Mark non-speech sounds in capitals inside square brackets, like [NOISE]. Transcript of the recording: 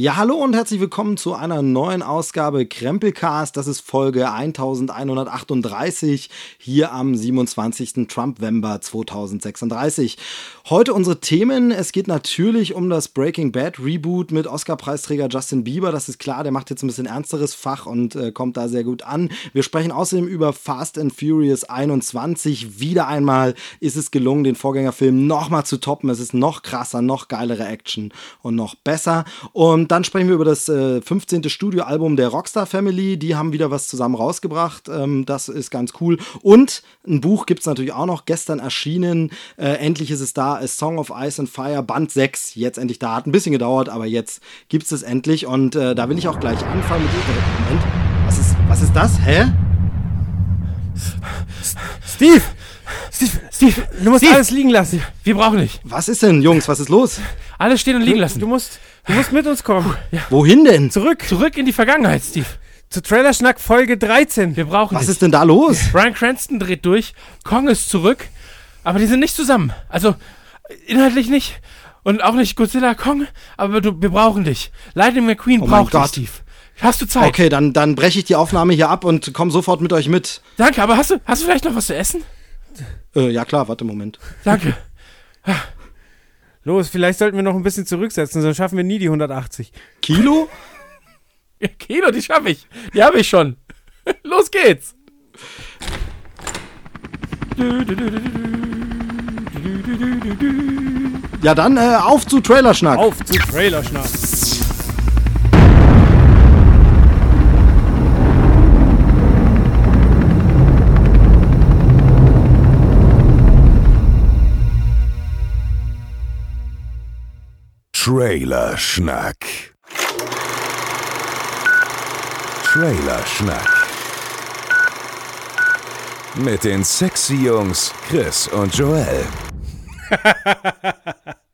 Ja, hallo und herzlich willkommen zu einer neuen Ausgabe Krempelcast. Das ist Folge 1138 hier am 27. Trump-Wember 2036. Heute unsere Themen. Es geht natürlich um das Breaking Bad Reboot mit Oscar-Preisträger Justin Bieber. Das ist klar, der macht jetzt ein bisschen ernsteres Fach und äh, kommt da sehr gut an. Wir sprechen außerdem über Fast and Furious 21. Wieder einmal ist es gelungen, den Vorgängerfilm nochmal zu toppen. Es ist noch krasser, noch geilere Action und noch besser. Und dann sprechen wir über das äh, 15. Studioalbum der Rockstar Family. Die haben wieder was zusammen rausgebracht. Ähm, das ist ganz cool. Und ein Buch gibt es natürlich auch noch, gestern erschienen. Äh, endlich ist es da, A Song of Ice and Fire, Band 6. Jetzt endlich da. Hat ein bisschen gedauert, aber jetzt gibt es endlich. Und äh, da will ich auch gleich anfangen mit dem Moment. Was ist, was ist das? Hä? Steve! Steve, Steve, du musst Steve. alles liegen lassen. Wir brauchen dich. Was ist denn, Jungs? Was ist los? Alles stehen und liegen lassen. Du musst, du musst mit uns kommen. Ja. Wohin denn? Zurück. Zurück in die Vergangenheit, Steve. Zu Trailerschnack Folge 13. Wir brauchen Was dich. ist denn da los? Brian Cranston dreht durch. Kong ist zurück. Aber die sind nicht zusammen. Also, inhaltlich nicht. Und auch nicht Godzilla Kong. Aber du, wir brauchen dich. Lightning McQueen Oh braucht mein dich, Gott. Steve. Hast du Zeit? Okay, dann, dann breche ich die Aufnahme hier ab und komme sofort mit euch mit. Danke, aber hast du, hast du vielleicht noch was zu essen? Äh, ja klar, warte, Moment. Danke. [LAUGHS] Los, vielleicht sollten wir noch ein bisschen zurücksetzen, sonst schaffen wir nie die 180. Kilo? [LAUGHS] Ja, Kilo, die schaffe ich. Die habe ich schon. [LAUGHS] Los geht's. Ja, dann äh, auf zu Trailerschnack. Auf zu Trailerschnack. Trailer Schnack. Trailer Schnack. Mit den sexy Jungs Chris und Joel. [LAUGHS]